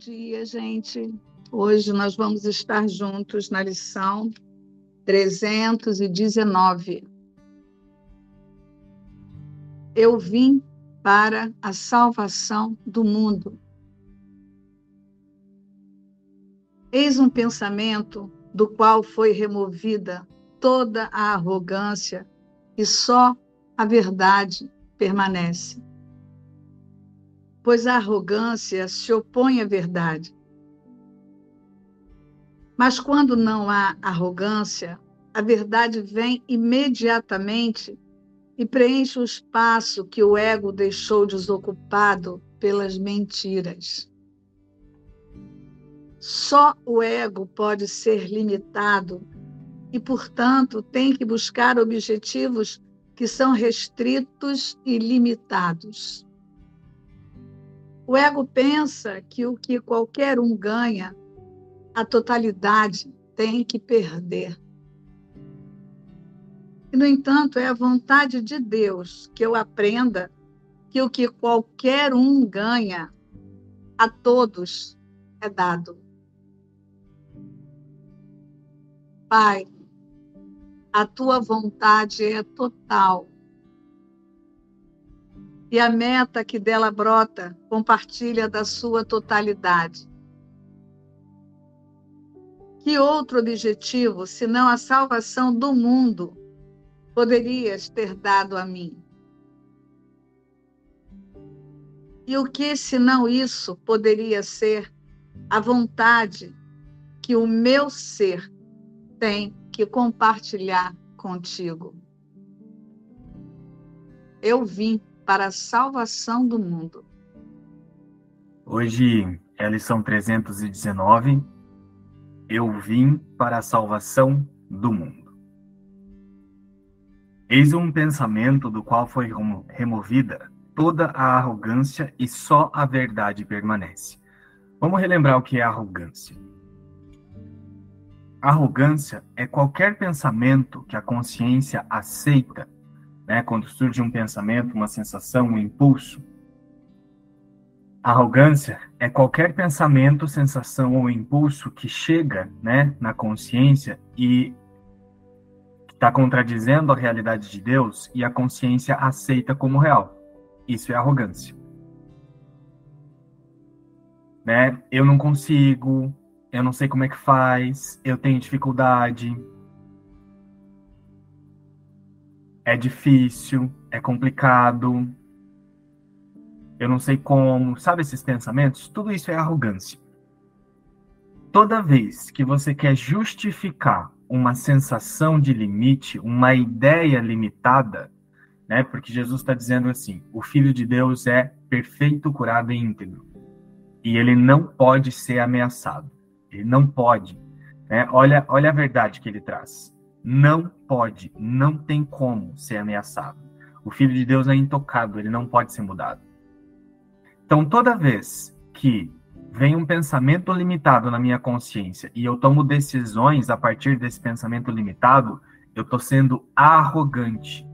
dia, gente. Hoje nós vamos estar juntos na lição 319. Eu vim para a salvação do mundo. Eis um pensamento do qual foi removida toda a arrogância e só a verdade permanece. Pois a arrogância se opõe à verdade. Mas quando não há arrogância, a verdade vem imediatamente e preenche o espaço que o ego deixou desocupado pelas mentiras. Só o ego pode ser limitado e, portanto, tem que buscar objetivos que são restritos e limitados. O ego pensa que o que qualquer um ganha, a totalidade tem que perder. E, no entanto, é a vontade de Deus que eu aprenda que o que qualquer um ganha, a todos é dado. Pai, a tua vontade é total. E a meta que dela brota compartilha da sua totalidade. Que outro objetivo, senão a salvação do mundo, poderias ter dado a mim? E o que, senão isso, poderia ser a vontade que o meu ser tem que compartilhar contigo. Eu vim para a salvação do mundo. Hoje é a lição 319. Eu vim para a salvação do mundo. Eis um pensamento do qual foi removida toda a arrogância e só a verdade permanece. Vamos relembrar o que é arrogância. Arrogância é qualquer pensamento que a consciência aceita, né? Quando surge um pensamento, uma sensação, um impulso. Arrogância é qualquer pensamento, sensação ou impulso que chega, né, na consciência e está contradizendo a realidade de Deus e a consciência aceita como real. Isso é arrogância. Né? Eu não consigo, eu não sei como é que faz, eu tenho dificuldade. É difícil, é complicado. Eu não sei como, sabe esses pensamentos? Tudo isso é arrogância. Toda vez que você quer justificar uma sensação de limite, uma ideia limitada, né? Porque Jesus está dizendo assim: o Filho de Deus é perfeito, curado e íntegro. E ele não pode ser ameaçado. Ele não pode. Né? Olha, olha a verdade que ele traz. Não pode, não tem como ser ameaçado. O Filho de Deus é intocado, ele não pode ser mudado. Então, toda vez que vem um pensamento limitado na minha consciência e eu tomo decisões a partir desse pensamento limitado, eu estou sendo arrogante.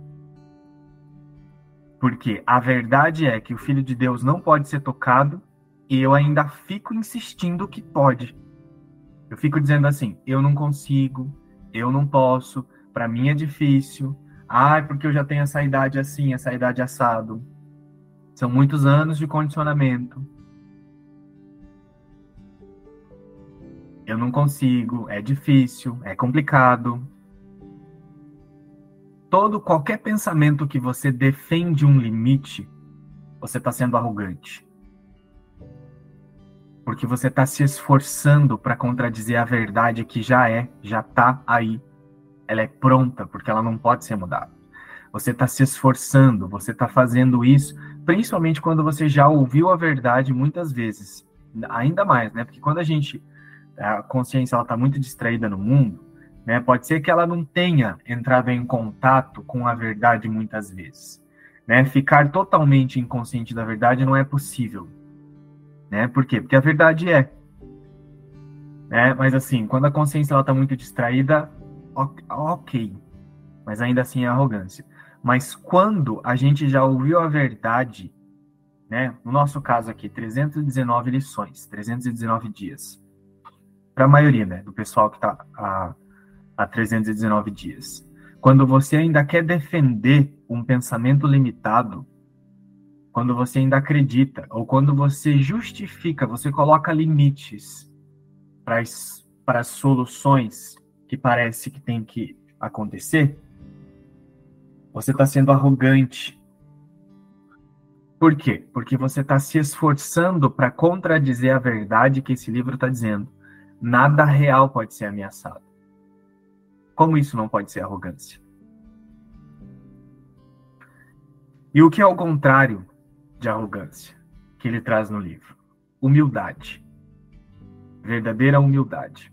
Porque a verdade é que o Filho de Deus não pode ser tocado e eu ainda fico insistindo que pode. Eu fico dizendo assim: eu não consigo, eu não posso, para mim é difícil. Ah, porque eu já tenho essa idade assim, essa idade assado. São muitos anos de condicionamento. Eu não consigo, é difícil, é complicado. Todo qualquer pensamento que você defende um limite, você está sendo arrogante porque você está se esforçando para contradizer a verdade que já é, já está aí. Ela é pronta, porque ela não pode ser mudada. Você está se esforçando, você está fazendo isso, principalmente quando você já ouviu a verdade muitas vezes. Ainda mais, né? Porque quando a gente, a consciência ela está muito distraída no mundo, né? Pode ser que ela não tenha entrado em contato com a verdade muitas vezes. Né? Ficar totalmente inconsciente da verdade não é possível. Né? Por quê? Porque a verdade é. Né? Mas assim, quando a consciência está muito distraída, ok. Mas ainda assim é arrogância. Mas quando a gente já ouviu a verdade, né? No nosso caso aqui, 319 lições, 319 dias. Para a maioria, né, do pessoal que está há 319 dias. Quando você ainda quer defender um pensamento limitado, quando você ainda acredita, ou quando você justifica, você coloca limites para as, para soluções que parece que tem que acontecer, você está sendo arrogante. Por quê? Porque você está se esforçando para contradizer a verdade que esse livro está dizendo. Nada real pode ser ameaçado. Como isso não pode ser arrogância? E o que é o contrário de arrogância que ele traz no livro? Humildade. Verdadeira humildade.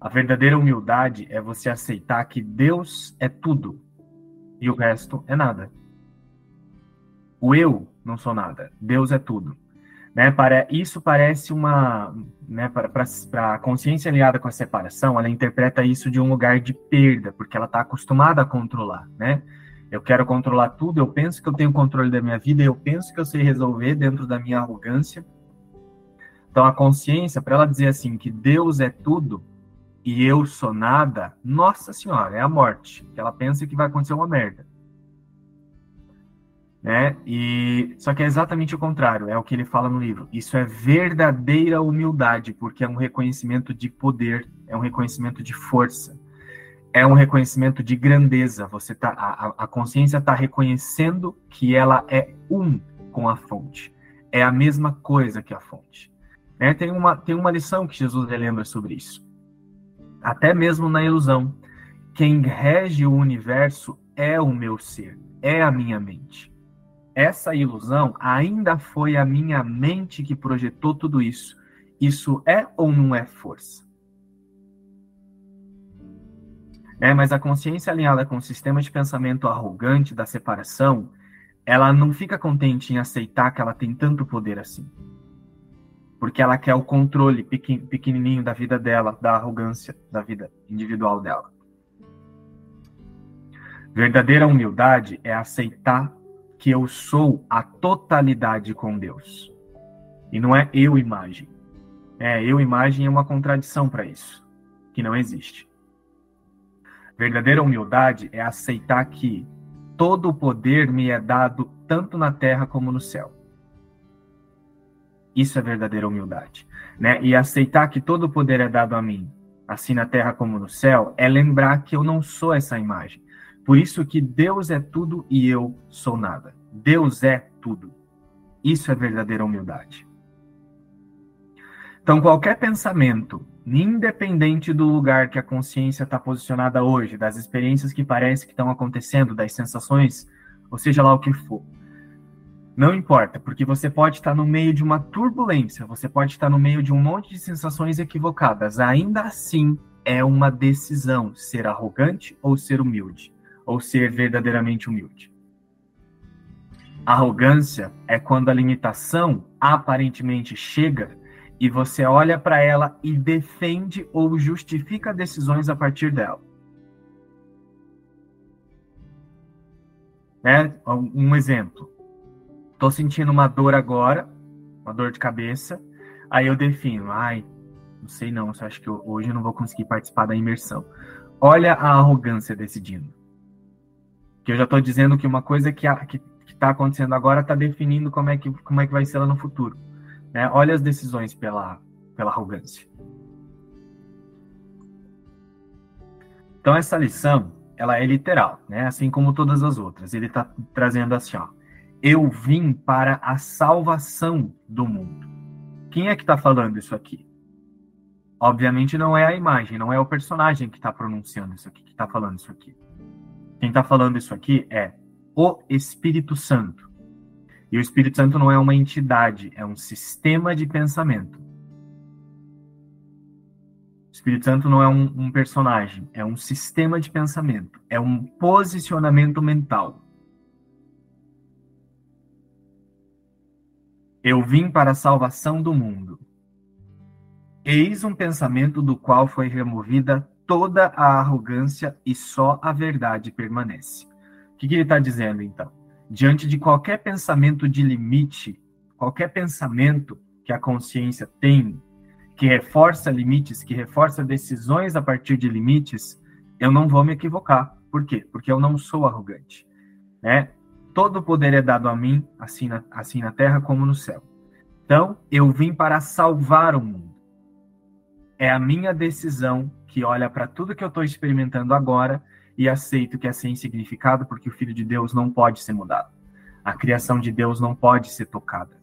A verdadeira humildade é você aceitar que Deus é tudo e o resto é nada. O eu não sou nada, Deus é tudo. Né, para, isso parece uma. Né, para a consciência ligada com a separação, ela interpreta isso de um lugar de perda, porque ela está acostumada a controlar. Né? Eu quero controlar tudo, eu penso que eu tenho controle da minha vida, eu penso que eu sei resolver dentro da minha arrogância. Então, a consciência, para ela dizer assim, que Deus é tudo, e eu sou nada, nossa senhora, é a morte. Ela pensa que vai acontecer uma merda. Né? E só que é exatamente o contrário, é o que ele fala no livro. Isso é verdadeira humildade, porque é um reconhecimento de poder, é um reconhecimento de força, é um reconhecimento de grandeza. Você tá a, a consciência está reconhecendo que ela é um com a fonte, é a mesma coisa que a fonte. Né? Tem uma tem uma lição que Jesus lembra sobre isso até mesmo na ilusão. Quem rege o universo é o meu ser, é a minha mente. Essa ilusão ainda foi a minha mente que projetou tudo isso. Isso é ou não é força? É, mas a consciência alinhada com o sistema de pensamento arrogante da separação, ela não fica contente em aceitar que ela tem tanto poder assim porque ela quer o controle pequenininho da vida dela, da arrogância da vida individual dela. Verdadeira humildade é aceitar que eu sou a totalidade com Deus. E não é eu imagem. É, eu imagem é uma contradição para isso, que não existe. Verdadeira humildade é aceitar que todo o poder me é dado tanto na terra como no céu. Isso é verdadeira humildade. Né? E aceitar que todo o poder é dado a mim, assim na terra como no céu, é lembrar que eu não sou essa imagem. Por isso que Deus é tudo e eu sou nada. Deus é tudo. Isso é verdadeira humildade. Então, qualquer pensamento, independente do lugar que a consciência está posicionada hoje, das experiências que parece que estão acontecendo, das sensações, ou seja lá o que for, não importa, porque você pode estar no meio de uma turbulência, você pode estar no meio de um monte de sensações equivocadas. Ainda assim, é uma decisão ser arrogante ou ser humilde, ou ser verdadeiramente humilde. Arrogância é quando a limitação aparentemente chega e você olha para ela e defende ou justifica decisões a partir dela. É, um exemplo Tô sentindo uma dor agora, uma dor de cabeça. Aí eu defino, ai, não sei não, eu acho que eu, hoje eu não vou conseguir participar da imersão. Olha a arrogância decidindo. Que eu já estou dizendo que uma coisa que que está acontecendo agora está definindo como é que como é que vai ser lá no futuro. Né? Olha as decisões pela pela arrogância. Então essa lição, ela é literal, né? Assim como todas as outras. Ele está trazendo assim, ó eu vim para a salvação do mundo. Quem é que está falando isso aqui? Obviamente não é a imagem, não é o personagem que está pronunciando isso aqui, que está falando isso aqui. Quem está falando isso aqui é o Espírito Santo. E o Espírito Santo não é uma entidade, é um sistema de pensamento. O Espírito Santo não é um, um personagem, é um sistema de pensamento, é um posicionamento mental. Eu vim para a salvação do mundo. Eis um pensamento do qual foi removida toda a arrogância e só a verdade permanece. O que, que ele está dizendo, então? Diante de qualquer pensamento de limite, qualquer pensamento que a consciência tem, que reforça limites, que reforça decisões a partir de limites, eu não vou me equivocar. Por quê? Porque eu não sou arrogante. Né? Todo poder é dado a mim, assim na, assim na terra como no céu. Então, eu vim para salvar o mundo. É a minha decisão que olha para tudo que eu estou experimentando agora e aceito que é sem significado, porque o Filho de Deus não pode ser mudado. A criação de Deus não pode ser tocada.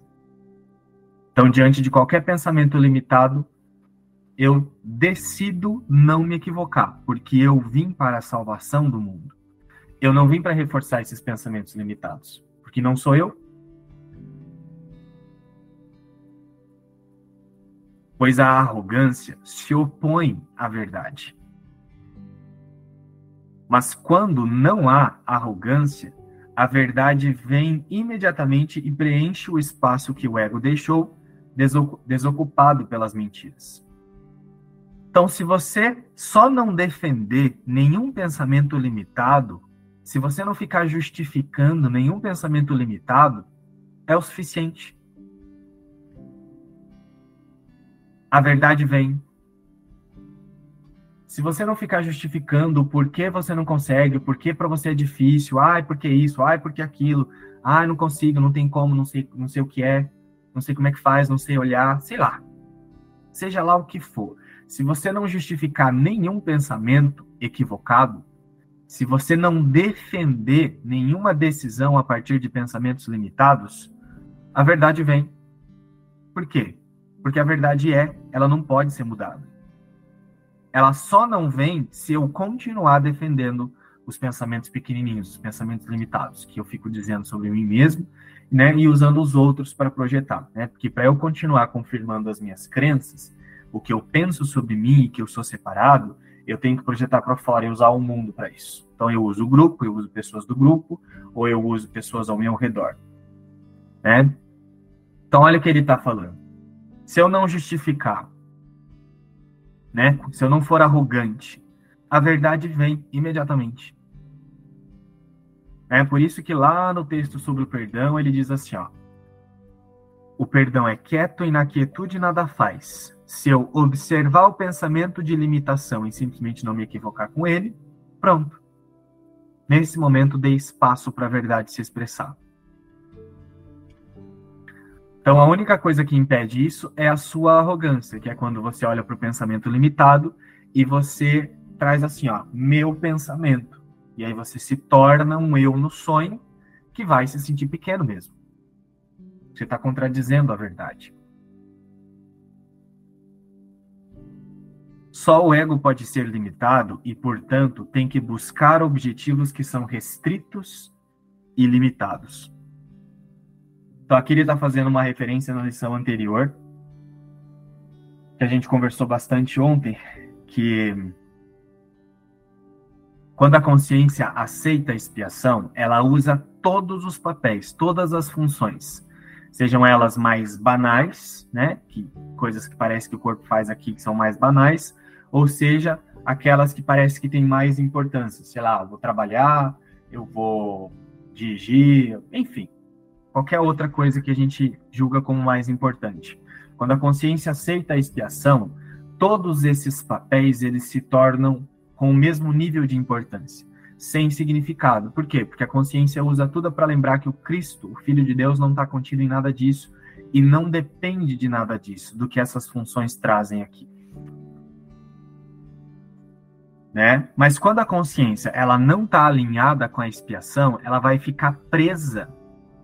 Então, diante de qualquer pensamento limitado, eu decido não me equivocar, porque eu vim para a salvação do mundo. Eu não vim para reforçar esses pensamentos limitados, porque não sou eu. Pois a arrogância se opõe à verdade. Mas quando não há arrogância, a verdade vem imediatamente e preenche o espaço que o ego deixou desocupado pelas mentiras. Então, se você só não defender nenhum pensamento limitado, se você não ficar justificando nenhum pensamento limitado, é o suficiente. A verdade vem. Se você não ficar justificando o porquê você não consegue, o porquê para você é difícil, ai, porque isso, ai, porque aquilo, ai, não consigo, não tem como, não sei, não sei o que é, não sei como é que faz, não sei olhar, sei lá. Seja lá o que for. Se você não justificar nenhum pensamento equivocado, se você não defender nenhuma decisão a partir de pensamentos limitados, a verdade vem. Por quê? Porque a verdade é, ela não pode ser mudada. Ela só não vem se eu continuar defendendo os pensamentos pequenininhos, os pensamentos limitados, que eu fico dizendo sobre mim mesmo né, e usando os outros para projetar, né? Porque para eu continuar confirmando as minhas crenças, o que eu penso sobre mim, que eu sou separado, eu tenho que projetar para fora e usar o mundo para isso. Então eu uso o grupo, eu uso pessoas do grupo, ou eu uso pessoas ao meu redor, né? Então olha o que ele está falando. Se eu não justificar, né? Se eu não for arrogante, a verdade vem imediatamente. É por isso que lá no texto sobre o perdão ele diz assim, ó: O perdão é quieto e na quietude nada faz. Se eu observar o pensamento de limitação e simplesmente não me equivocar com ele, pronto. Nesse momento dei espaço para a verdade se expressar. Então a única coisa que impede isso é a sua arrogância, que é quando você olha para o pensamento limitado e você traz assim, ó, meu pensamento. E aí você se torna um eu no sonho que vai se sentir pequeno mesmo. Você está contradizendo a verdade. Só o ego pode ser limitado e, portanto, tem que buscar objetivos que são restritos e limitados. Então, aqui ele está fazendo uma referência na lição anterior, que a gente conversou bastante ontem, que quando a consciência aceita a expiação, ela usa todos os papéis, todas as funções, sejam elas mais banais, né, que coisas que parece que o corpo faz aqui que são mais banais, ou seja, aquelas que parece que têm mais importância, sei lá, vou trabalhar, eu vou dirigir, enfim, qualquer outra coisa que a gente julga como mais importante. Quando a consciência aceita a expiação, todos esses papéis eles se tornam com o mesmo nível de importância, sem significado. Por quê? Porque a consciência usa tudo para lembrar que o Cristo, o Filho de Deus, não está contido em nada disso e não depende de nada disso, do que essas funções trazem aqui. Né? Mas quando a consciência ela não está alinhada com a expiação, ela vai ficar presa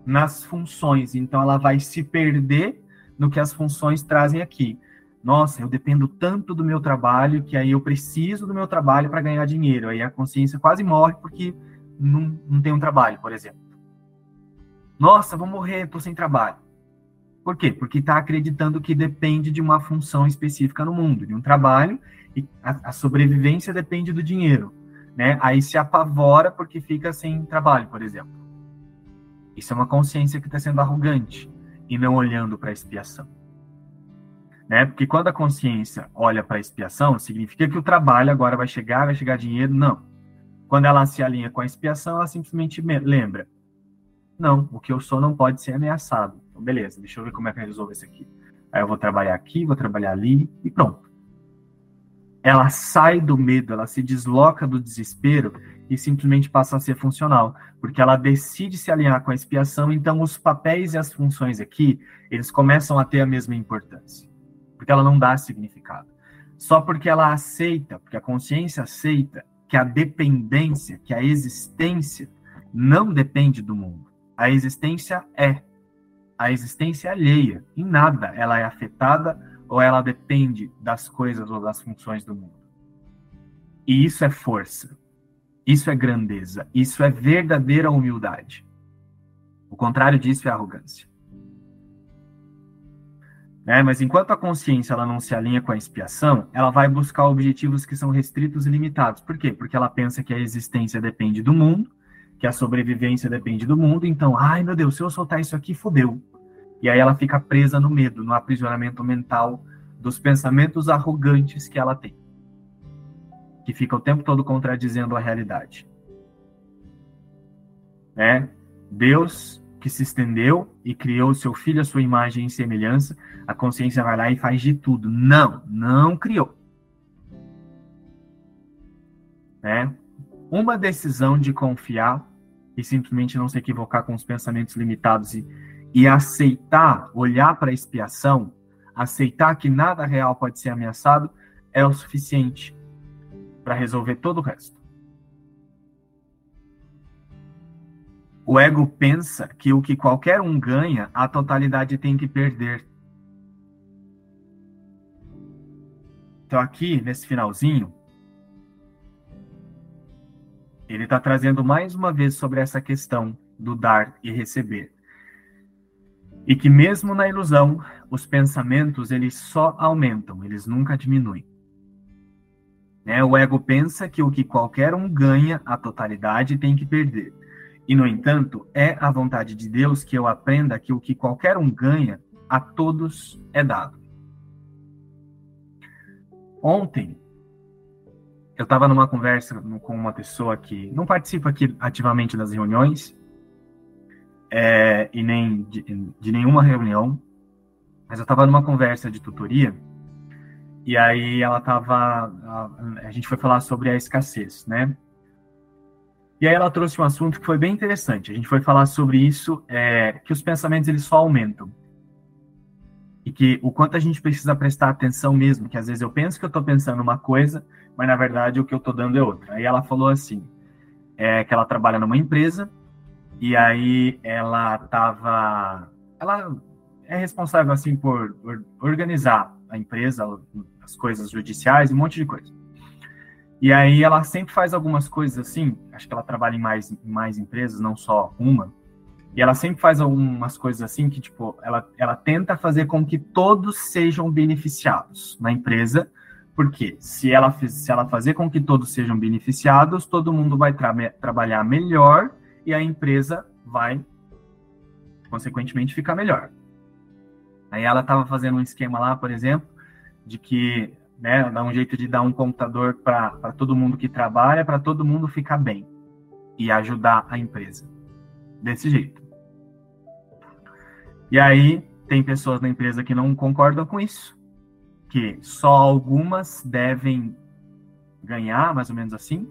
nas funções, então ela vai se perder no que as funções trazem aqui nossa, eu dependo tanto do meu trabalho que aí eu preciso do meu trabalho para ganhar dinheiro. Aí a consciência quase morre porque não, não tem um trabalho, por exemplo. Nossa, vou morrer, estou sem trabalho. Por quê? Porque está acreditando que depende de uma função específica no mundo, de um trabalho, e a, a sobrevivência depende do dinheiro. Né? Aí se apavora porque fica sem trabalho, por exemplo. Isso é uma consciência que está sendo arrogante e não olhando para a expiação né? Porque quando a consciência olha para a expiação, significa que o trabalho agora vai chegar, vai chegar dinheiro, não. Quando ela se alinha com a expiação, ela simplesmente lembra: Não, o que eu sou não pode ser ameaçado. Então, beleza, deixa eu ver como é que eu resolvo isso aqui. Aí eu vou trabalhar aqui, vou trabalhar ali e pronto. Ela sai do medo, ela se desloca do desespero e simplesmente passa a ser funcional, porque ela decide se alinhar com a expiação, então os papéis e as funções aqui, eles começam a ter a mesma importância, porque ela não dá significado. Só porque ela aceita, porque a consciência aceita que a dependência, que a existência não depende do mundo. A existência é. A existência alheia. Em nada ela é afetada ou ela depende das coisas ou das funções do mundo. E isso é força. Isso é grandeza. Isso é verdadeira humildade. O contrário disso é arrogância. Né? Mas enquanto a consciência ela não se alinha com a expiação, ela vai buscar objetivos que são restritos e limitados. Por quê? Porque ela pensa que a existência depende do mundo, que a sobrevivência depende do mundo. Então, ai meu Deus, se eu soltar isso aqui, fodeu. E aí ela fica presa no medo, no aprisionamento mental dos pensamentos arrogantes que ela tem, que fica o tempo todo contradizendo a realidade. Né? Deus que se estendeu e criou seu filho à sua imagem e semelhança, a consciência vai lá e faz de tudo. Não, não criou. Né? Uma decisão de confiar e simplesmente não se equivocar com os pensamentos limitados e, e aceitar, olhar para a expiação, aceitar que nada real pode ser ameaçado, é o suficiente para resolver todo o resto. O ego pensa que o que qualquer um ganha, a totalidade tem que perder. Então, aqui, nesse finalzinho, ele está trazendo mais uma vez sobre essa questão do dar e receber. E que mesmo na ilusão, os pensamentos eles só aumentam, eles nunca diminuem. Né? O ego pensa que o que qualquer um ganha, a totalidade tem que perder. E, no entanto, é a vontade de Deus que eu aprenda que o que qualquer um ganha, a todos é dado. Ontem, eu estava numa conversa com uma pessoa que não participa aqui ativamente das reuniões, é, e nem de, de, nenhuma reunião, mas eu estava numa conversa de tutoria, e aí ela estava. A, a gente foi falar sobre a escassez, né? E aí ela trouxe um assunto que foi bem interessante. A gente foi falar sobre isso, é, que os pensamentos eles só aumentam. E que o quanto a gente precisa prestar atenção mesmo, que às vezes eu penso que eu estou pensando uma coisa, mas na verdade o que eu estou dando é outra. Aí ela falou assim, é, que ela trabalha numa empresa, e aí ela estava... Ela é responsável, assim, por, por organizar a empresa, as coisas judiciais, um monte de coisa. E aí ela sempre faz algumas coisas assim, acho que ela trabalha em mais, mais empresas, não só uma, e ela sempre faz algumas coisas assim que, tipo, ela, ela tenta fazer com que todos sejam beneficiados na empresa, porque se ela, se ela fazer com que todos sejam beneficiados, todo mundo vai tra trabalhar melhor e a empresa vai, consequentemente, ficar melhor. Aí ela estava fazendo um esquema lá, por exemplo, de que né? Dá um jeito de dar um computador para todo mundo que trabalha, para todo mundo ficar bem e ajudar a empresa. Desse jeito. E aí, tem pessoas na empresa que não concordam com isso, que só algumas devem ganhar, mais ou menos assim.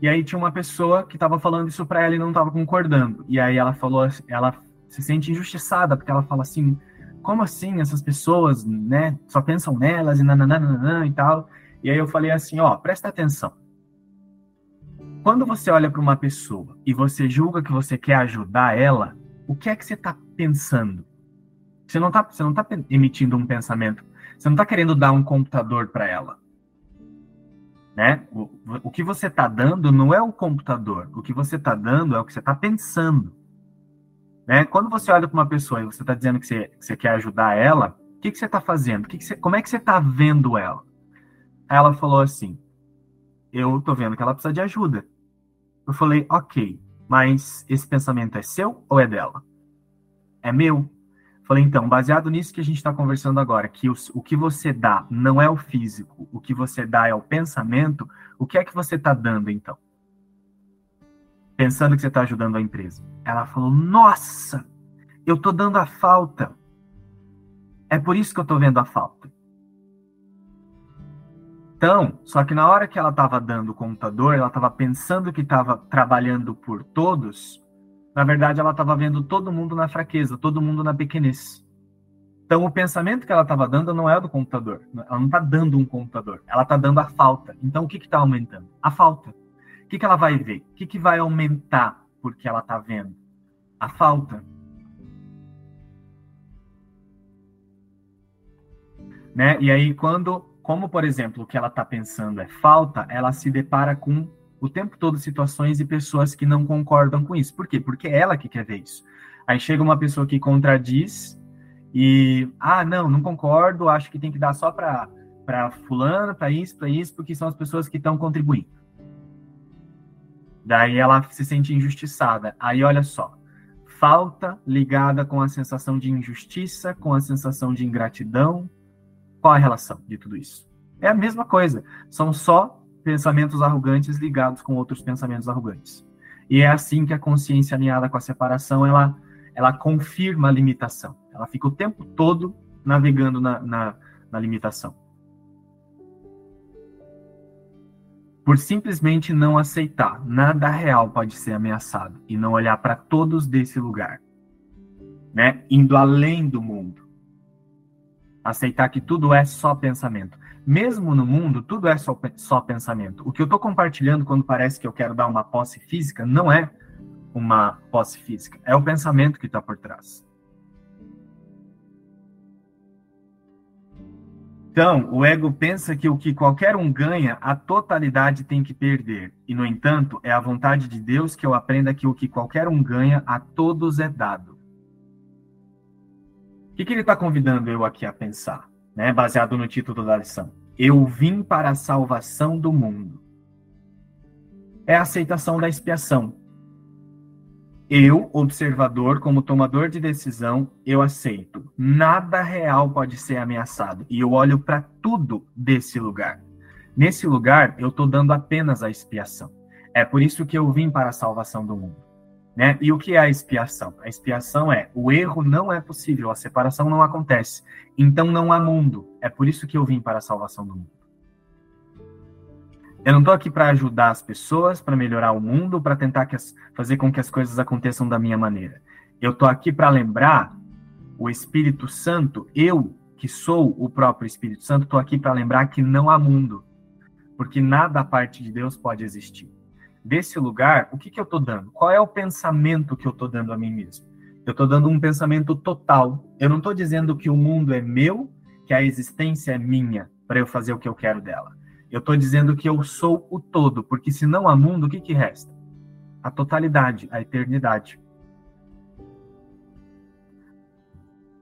E aí tinha uma pessoa que estava falando isso para ela e não estava concordando. E aí ela falou, ela se sente injustiçada porque ela fala assim: como assim essas pessoas, né, só pensam nelas e nananana e tal. E aí eu falei assim, ó, presta atenção. Quando você olha para uma pessoa e você julga que você quer ajudar ela, o que é que você está pensando? Você não está você não tá emitindo um pensamento. Você não está querendo dar um computador para ela. Né? O, o que você está dando não é o computador. O que você está dando é o que você está pensando. Né? Quando você olha para uma pessoa e você está dizendo que você, que você, quer ajudar ela, o que, que você está fazendo? Que você, como é que você está vendo ela? Ela falou assim: Eu estou vendo que ela precisa de ajuda. Eu falei: Ok, mas esse pensamento é seu ou é dela? É meu. Falei, então, baseado nisso que a gente está conversando agora, que o, o que você dá não é o físico, o que você dá é o pensamento, o que é que você está dando então? Pensando que você está ajudando a empresa. Ela falou: Nossa, eu estou dando a falta. É por isso que eu estou vendo a falta. Então, só que na hora que ela estava dando o computador, ela estava pensando que estava trabalhando por todos. Na verdade, ela estava vendo todo mundo na fraqueza, todo mundo na pequenez. Então, o pensamento que ela estava dando não é do computador. Ela não está dando um computador. Ela está dando a falta. Então, o que está aumentando? A falta. O que, que ela vai ver? O que, que vai aumentar porque ela está vendo? A falta. Né? E aí, quando como, por exemplo, o que ela está pensando é falta, ela se depara com o tempo todo situações e pessoas que não concordam com isso. Por quê? Porque é ela que quer ver isso. Aí chega uma pessoa que contradiz e, ah, não, não concordo, acho que tem que dar só para fulano, para isso, para isso, porque são as pessoas que estão contribuindo. Daí ela se sente injustiçada. Aí olha só, falta ligada com a sensação de injustiça, com a sensação de ingratidão, qual a relação de tudo isso? É a mesma coisa. São só pensamentos arrogantes ligados com outros pensamentos arrogantes. E é assim que a consciência alinhada com a separação, ela, ela confirma a limitação. Ela fica o tempo todo navegando na, na, na limitação. Por simplesmente não aceitar, nada real pode ser ameaçado e não olhar para todos desse lugar, né? Indo além do mundo aceitar que tudo é só pensamento. Mesmo no mundo, tudo é só, só pensamento. O que eu estou compartilhando quando parece que eu quero dar uma posse física não é uma posse física, é o pensamento que está por trás. Então, o ego pensa que o que qualquer um ganha, a totalidade tem que perder. E, no entanto, é a vontade de Deus que eu aprenda que o que qualquer um ganha, a todos é dado. O que, que ele está convidando eu aqui a pensar, né, baseado no título da lição? Eu vim para a salvação do mundo. É a aceitação da expiação. Eu, observador, como tomador de decisão, eu aceito. Nada real pode ser ameaçado. E eu olho para tudo desse lugar. Nesse lugar, eu estou dando apenas a expiação. É por isso que eu vim para a salvação do mundo. Né? E o que é a expiação? A expiação é o erro não é possível, a separação não acontece. Então não há mundo. É por isso que eu vim para a salvação do mundo. Eu não estou aqui para ajudar as pessoas, para melhorar o mundo, para tentar as, fazer com que as coisas aconteçam da minha maneira. Eu estou aqui para lembrar o Espírito Santo, eu que sou o próprio Espírito Santo, estou aqui para lembrar que não há mundo, porque nada a parte de Deus pode existir desse lugar, o que, que eu estou dando? Qual é o pensamento que eu estou dando a mim mesmo? Eu estou dando um pensamento total. Eu não estou dizendo que o mundo é meu, que a existência é minha, para eu fazer o que eu quero dela. Eu estou dizendo que eu sou o todo, porque se não há mundo, o que, que resta? A totalidade, a eternidade.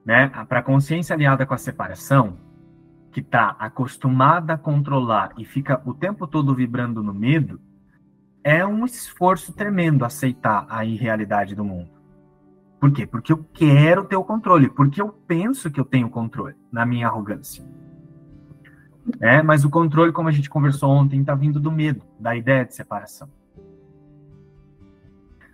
Né? Para a consciência aliada com a separação, que está acostumada a controlar e fica o tempo todo vibrando no medo, é um esforço tremendo aceitar a irrealidade do mundo. Por quê? Porque eu quero ter o controle, porque eu penso que eu tenho controle na minha arrogância. É, mas o controle, como a gente conversou ontem, está vindo do medo, da ideia de separação.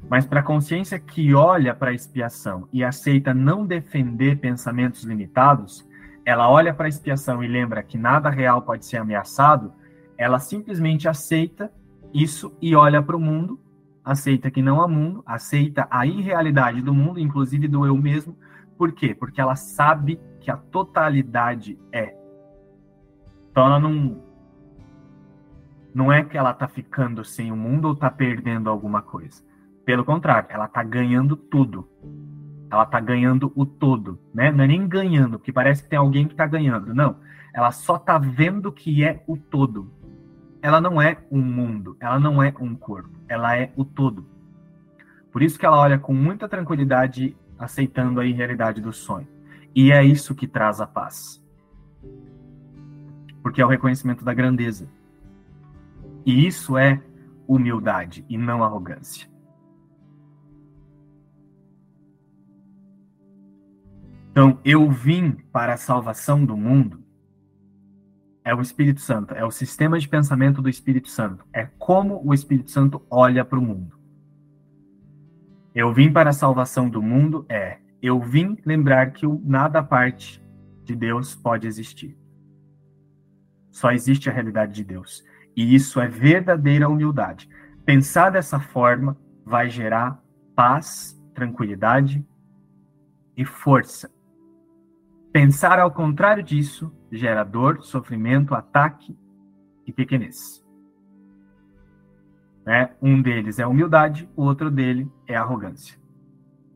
Mas para a consciência que olha para a expiação e aceita não defender pensamentos limitados, ela olha para a expiação e lembra que nada real pode ser ameaçado, ela simplesmente aceita isso e olha para o mundo, aceita que não há mundo, aceita a irrealidade do mundo, inclusive do eu mesmo. Por quê? Porque ela sabe que a totalidade é. Então ela não. Não é que ela está ficando sem o mundo ou está perdendo alguma coisa. Pelo contrário, ela está ganhando tudo. Ela está ganhando o todo, né? Não é nem ganhando, porque parece que tem alguém que está ganhando. Não. Ela só está vendo que é o todo ela não é um mundo, ela não é um corpo, ela é o todo. Por isso que ela olha com muita tranquilidade, aceitando a irrealidade do sonho. E é isso que traz a paz. Porque é o reconhecimento da grandeza. E isso é humildade e não arrogância. Então, eu vim para a salvação do mundo é o Espírito Santo, é o sistema de pensamento do Espírito Santo, é como o Espírito Santo olha para o mundo. Eu vim para a salvação do mundo é eu vim lembrar que nada parte de Deus pode existir. Só existe a realidade de Deus. E isso é verdadeira humildade. Pensar dessa forma vai gerar paz, tranquilidade e força. Pensar ao contrário disso gera dor, sofrimento, ataque e pequenez. Né? Um deles é humildade, o outro dele é arrogância.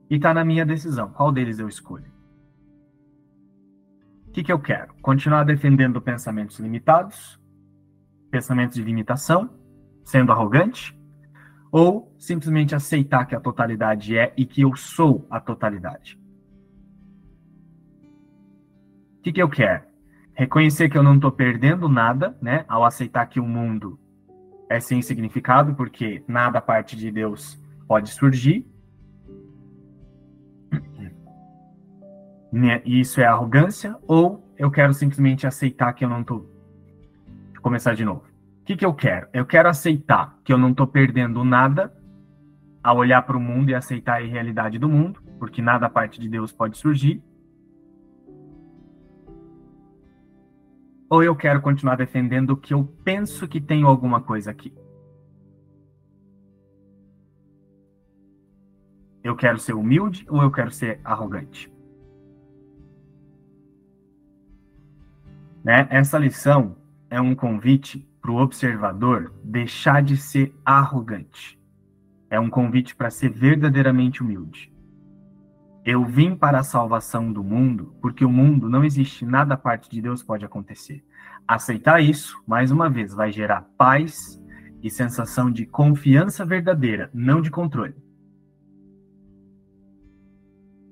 E está na minha decisão. Qual deles eu escolho? O que, que eu quero? Continuar defendendo pensamentos limitados, pensamentos de limitação, sendo arrogante, ou simplesmente aceitar que a totalidade é e que eu sou a totalidade? O que, que eu quero? Reconhecer que eu não estou perdendo nada, né? Ao aceitar que o mundo é sem significado, porque nada parte de Deus pode surgir. Né, isso é arrogância, ou eu quero simplesmente aceitar que eu não estou. Vou começar de novo. O que, que eu quero? Eu quero aceitar que eu não estou perdendo nada ao olhar para o mundo e aceitar a realidade do mundo, porque nada a parte de Deus pode surgir. ou eu quero continuar defendendo que eu penso que tenho alguma coisa aqui? Eu quero ser humilde ou eu quero ser arrogante? Né? Essa lição é um convite para o observador deixar de ser arrogante. É um convite para ser verdadeiramente humilde. Eu vim para a salvação do mundo, porque o mundo não existe, nada a parte de Deus pode acontecer. Aceitar isso, mais uma vez, vai gerar paz e sensação de confiança verdadeira, não de controle.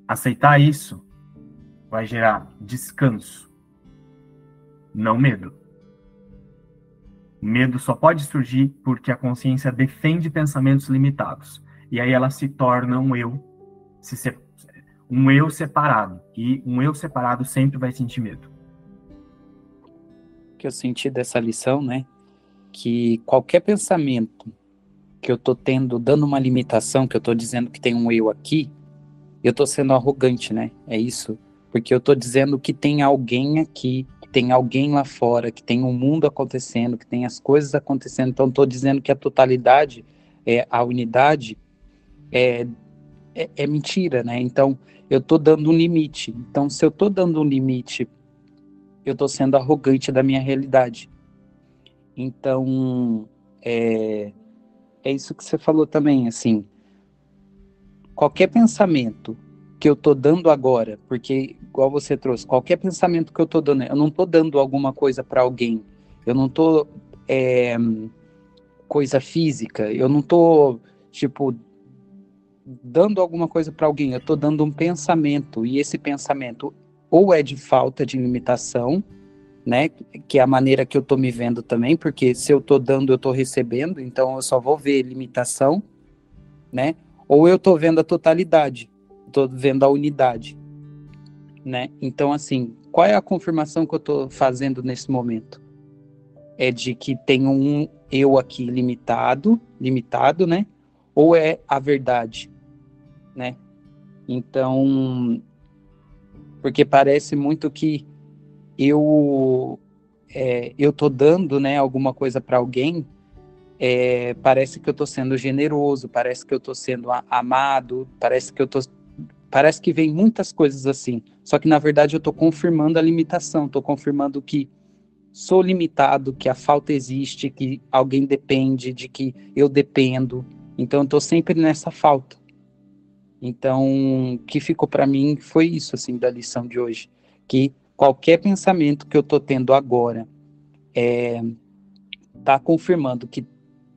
Aceitar isso vai gerar descanso, não medo. Medo só pode surgir porque a consciência defende pensamentos limitados. E aí ela se torna um eu se um eu separado. E um eu separado sempre vai sentir medo. Que eu senti dessa lição, né? Que qualquer pensamento que eu tô tendo, dando uma limitação, que eu tô dizendo que tem um eu aqui, eu tô sendo arrogante, né? É isso. Porque eu tô dizendo que tem alguém aqui, tem alguém lá fora, que tem um mundo acontecendo, que tem as coisas acontecendo. Então, tô dizendo que a totalidade, é, a unidade, é, é, é mentira, né? Então, eu estou dando um limite. Então, se eu estou dando um limite, eu estou sendo arrogante da minha realidade. Então, é, é isso que você falou também, assim. Qualquer pensamento que eu estou dando agora, porque, igual você trouxe, qualquer pensamento que eu estou dando, eu não estou dando alguma coisa para alguém, eu não estou. É, coisa física, eu não estou, tipo, dando alguma coisa para alguém, eu estou dando um pensamento, e esse pensamento ou é de falta de limitação, né, que é a maneira que eu estou me vendo também, porque se eu estou dando, eu estou recebendo, então eu só vou ver limitação, né, ou eu estou vendo a totalidade, estou vendo a unidade, né, então assim, qual é a confirmação que eu estou fazendo nesse momento? É de que tem um eu aqui limitado, limitado, né, ou é a verdade, né? Então, porque parece muito que eu é, eu tô dando, né, alguma coisa para alguém, é, parece que eu tô sendo generoso, parece que eu tô sendo amado, parece que eu tô parece que vem muitas coisas assim. Só que na verdade eu tô confirmando a limitação, tô confirmando que sou limitado, que a falta existe, que alguém depende, de que eu dependo. Então eu tô sempre nessa falta. Então, o que ficou para mim foi isso, assim, da lição de hoje, que qualquer pensamento que eu estou tendo agora é, tá confirmando que,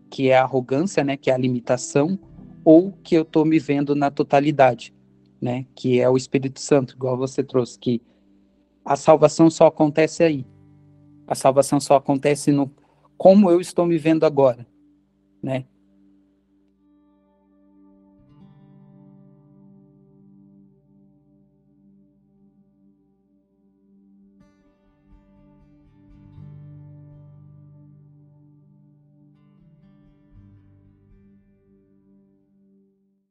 que é a arrogância, né, que é a limitação, ou que eu estou me vendo na totalidade, né, que é o Espírito Santo, igual você trouxe, que a salvação só acontece aí. A salvação só acontece no como eu estou me vendo agora, né?